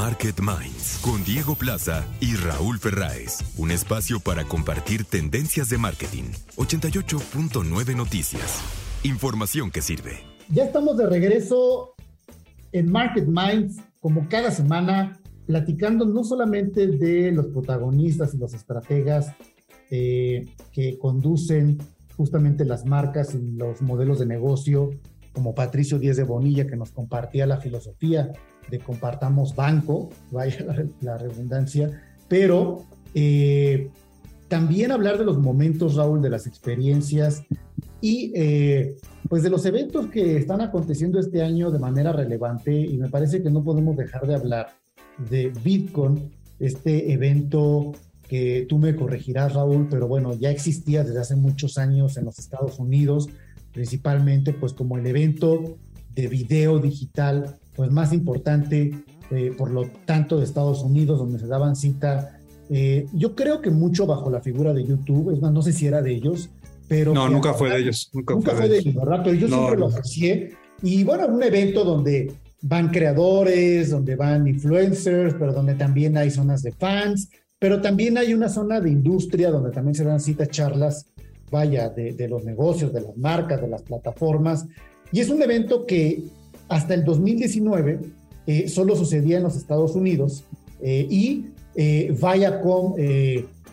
Market Minds con Diego Plaza y Raúl Ferráez. Un espacio para compartir tendencias de marketing. 88.9 Noticias. Información que sirve. Ya estamos de regreso en Market Minds, como cada semana, platicando no solamente de los protagonistas y los estrategas eh, que conducen justamente las marcas y los modelos de negocio, como Patricio Díez de Bonilla, que nos compartía la filosofía de compartamos banco, vaya la, redundancia, pero eh, también hablar de los momentos, Raúl, de las experiencias y eh, pues de los eventos que están aconteciendo este año de manera relevante y me parece que no podemos dejar de hablar de Bitcoin, este evento que tú me corregirás, Raúl, pero bueno, ya existía desde hace muchos años en los Estados Unidos, principalmente pues como el evento de video digital pues más importante, eh, por lo tanto, de Estados Unidos, donde se daban cita. Eh, yo creo que mucho bajo la figura de YouTube, es más, no sé si era de ellos, pero... No, nunca fue de ellos. Nunca, fue, de ellos, ¿verdad? Pero yo siempre lo aprecié. Y bueno, un evento donde van creadores, donde van influencers, pero donde también hay zonas de fans, pero también hay una zona de industria donde también se dan citas, charlas, vaya, de, de los negocios, de las marcas, de las plataformas. Y es un evento que hasta el 2019 eh, solo sucedía en los Estados Unidos eh, y eh, Viacom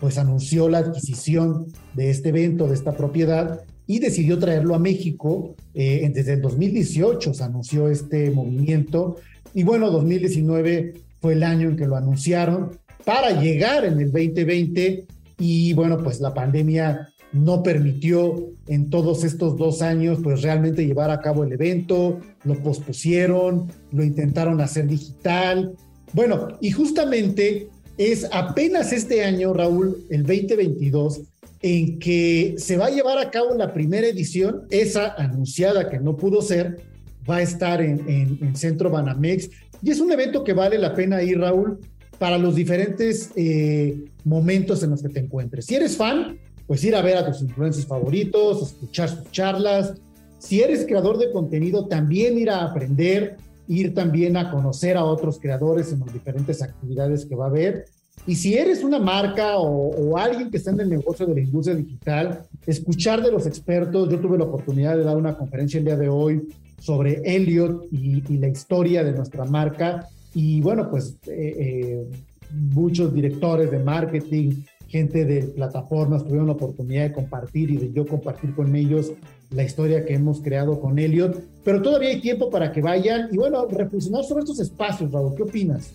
pues anunció la adquisición de este evento, de esta propiedad y decidió traerlo a México. desde el 2018 se anunció este movimiento y bueno, 2019 fue el año en que lo anunciaron para llegar en el 2020 y bueno, pues la pandemia no permitió en todos estos dos años pues realmente llevar a cabo el evento, lo pospusieron, lo intentaron hacer digital. Bueno, y justamente es apenas este año, Raúl, el 2022, en que se va a llevar a cabo la primera edición, esa anunciada que no pudo ser, va a estar en, Centro Banamex. Y es un evento que vale la pena ir, Raúl, para los diferentes eh, momentos en los que te encuentres. Si eres fan, pues ir a ver a tus influencers favoritos, escuchar sus charlas. Si eres creador de contenido, también ir a aprender, ir también a conocer a otros creadores en las diferentes actividades que va a haber. Y si eres una marca o, alguien que está en el negocio de la industria digital, escuchar de los expertos. Yo tuve la oportunidad de dar una conferencia el día de hoy sobre Elliot y, la historia de nuestra marca. Y bueno, pues eh, eh, muchos directores de marketing, gente de plataformas tuvieron la oportunidad de compartir y de yo compartir con ellos la historia que hemos creado con Elliot. Pero todavía hay tiempo para que vayan y bueno, reflexionar sobre estos espacios, Raúl. ¿Qué opinas?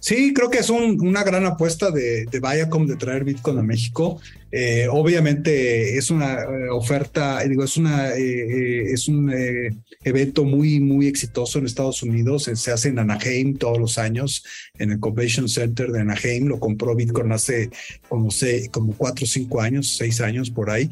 Sí, creo que es una gran apuesta de, de Viacom de traer Bitcoin a México. Eh, obviamente es una eh, oferta, digo, es una eh, es un evento muy muy exitoso en Estados Unidos. Se hace en Anaheim todos los años, en el Convention Center de Anaheim. Lo compró Bitcoin hace como seis, como cuatro o cinco años, seis años por ahí.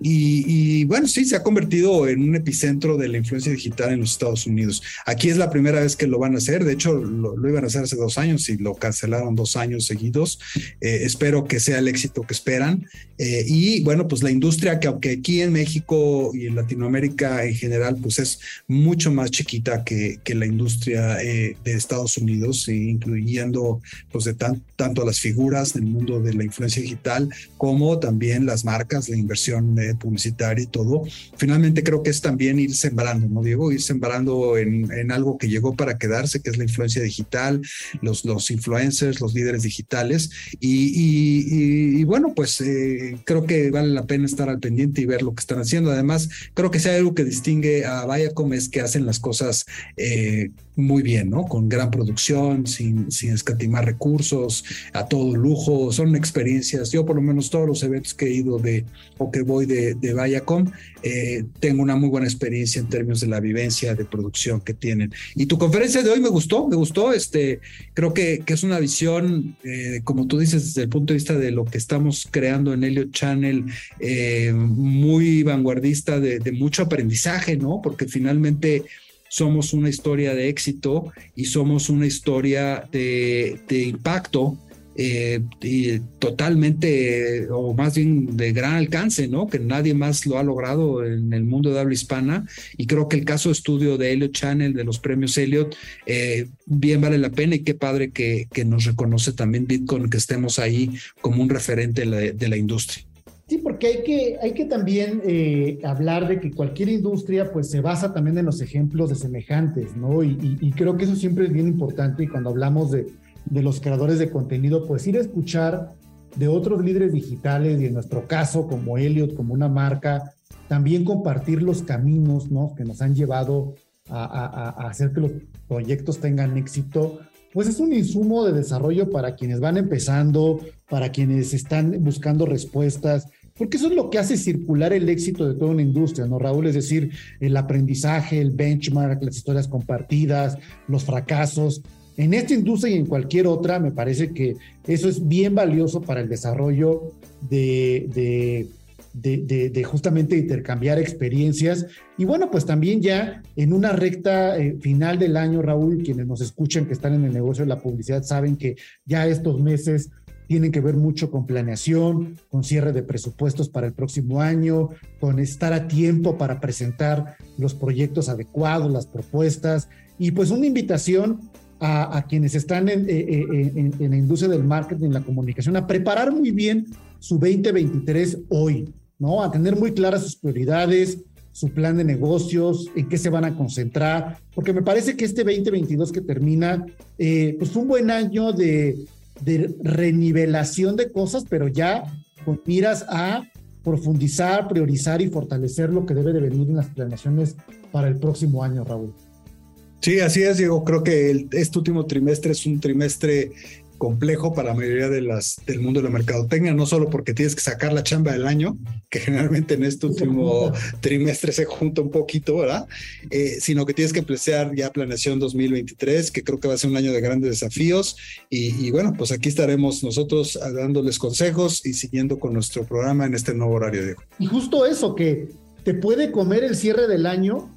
Y, bueno, sí, se ha convertido en un epicentro de la influencia digital en los Estados Unidos. Aquí es la primera vez que lo van a hacer. De hecho, lo, lo iban a hacer hace dos años y lo cancelaron dos años seguidos. espero que sea el éxito que esperan. Eh, y bueno, pues la industria que aunque aquí en México y en Latinoamérica en general, pues es mucho más chiquita que, que la industria eh, de Estados Unidos, incluyendo pues de tanto las figuras del mundo de la influencia digital como también las marcas, la inversión eh, publicitaria y todo. Finalmente creo que es también ir sembrando, ¿no, Diego? Ir sembrando en, en algo que llegó para quedarse, que es la influencia digital, los, los influencers, los líderes digitales. y, y, y bueno, pues eh, creo que vale la pena estar al pendiente y ver lo que están haciendo. Además, creo que hay algo que distingue a Viacom es que hacen las cosas eh, muy bien, ¿no? Con gran producción, sin, sin escatimar recursos, a todo lujo. Son experiencias. Yo, por lo menos, todos los eventos que he ido de o que voy de, de Viacom, eh, tengo una muy buena experiencia en términos de la vivencia de producción que tienen. Y tu conferencia de hoy me gustó, me gustó. Este, creo que, que es una visión, eh, como tú dices, desde el punto de vista de lo que estamos creando en Elliot Channel, eh, muy vanguardista de mucho aprendizaje, ¿no? Porque finalmente somos una historia de éxito y somos una historia de, impacto eh, totalmente, o más bien de gran alcance, ¿no? Que nadie más lo ha logrado en el mundo de habla hispana. Y creo que el caso de estudio de Elliot Channel, de los premios Elliot, eh, bien vale la pena y qué padre que, que, nos reconoce también Bitcoin, que estemos ahí como un referente de la, industria. Sí, porque hay que, hay que también eh, hablar de que cualquier industria pues se basa también en los ejemplos de semejantes, ¿no? Y, creo que eso siempre es bien importante y cuando hablamos de, de, los creadores de contenido, pues ir a escuchar de otros líderes digitales y en nuestro caso como Elliot, como una marca, también compartir los caminos, ¿no? Que nos han llevado a, a, a hacer que los proyectos tengan éxito, pues es un insumo de desarrollo para quienes van empezando, para quienes están buscando respuestas, porque eso es lo que hace circular el éxito de toda una industria, ¿no, Raúl? Es decir, el aprendizaje, el benchmark, las historias compartidas, los fracasos. En esta industria y en cualquier otra, me parece que eso es bien valioso para el desarrollo de, de de, justamente intercambiar experiencias. Y bueno, pues también ya en una recta eh, final del año, Raúl, quienes nos escuchan que están en el negocio de la publicidad saben que ya estos meses tienen que ver mucho con planeación, con cierre de presupuestos para el próximo año, con estar a tiempo para presentar los proyectos adecuados, las propuestas y pues una invitación a, quienes están en, eh, eh, en, en, la industria del marketing, la comunicación, a preparar muy bien su 2023 hoy. ¿no? A tener muy claras sus prioridades, su plan de negocios, en qué se van a concentrar, porque me parece que este 2022 que termina, eh, pues un buen año de, de renivelación de cosas, pero ya con miras a profundizar, priorizar y fortalecer lo que debe de venir en las planeaciones para el próximo año, Raúl. Sí, así es, Diego. Creo que este último trimestre es un trimestre complejo para la mayoría de las, del mundo de la mercadotecnia, no solo porque tienes que sacar la chamba del año, que generalmente en este último trimestre se junta un poquito, ¿verdad? Eh, sino que tienes que empezar ya planeación 2023, que creo que va a ser un año de grandes desafíos. Y, bueno, pues aquí estaremos nosotros dándoles consejos y siguiendo con nuestro programa en este nuevo horario, Diego. Y justo eso, que te puede comer el cierre del año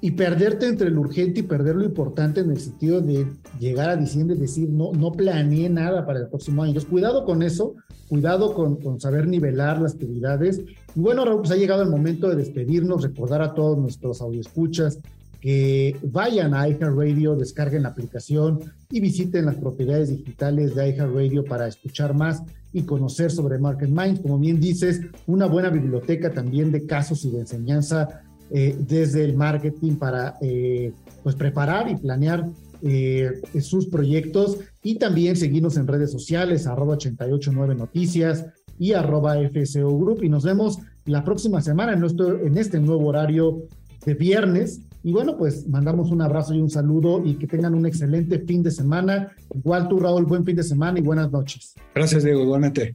y perderte entre lo urgente y perder lo importante en el sentido de llegar a diciembre y decir, no, no planeé nada para el próximo año. Cuidado con eso, cuidado con, con saber nivelar las actividades. Y bueno, Raúl, pues ha llegado el momento de despedirnos, recordar a todos nuestros audioescuchas que vayan a iHeartRadio, descarguen la aplicación y visiten las propiedades digitales de iHeartRadio para escuchar más y conocer sobre Market Minds. Como bien dices, una buena biblioteca también de casos y de enseñanza eh, desde el marketing para eh, pues preparar y planear eh, sus proyectos y también seguirnos en redes sociales, arroba 889 Noticias y arroba FSO Group. Y nos vemos la próxima semana en, nuestro, en este nuevo horario de viernes. Y bueno, pues mandamos un abrazo y un saludo y que tengan un excelente fin de semana. Igual tú, Raúl, buen fin de semana y buenas noches. Gracias, Diego, igualmente.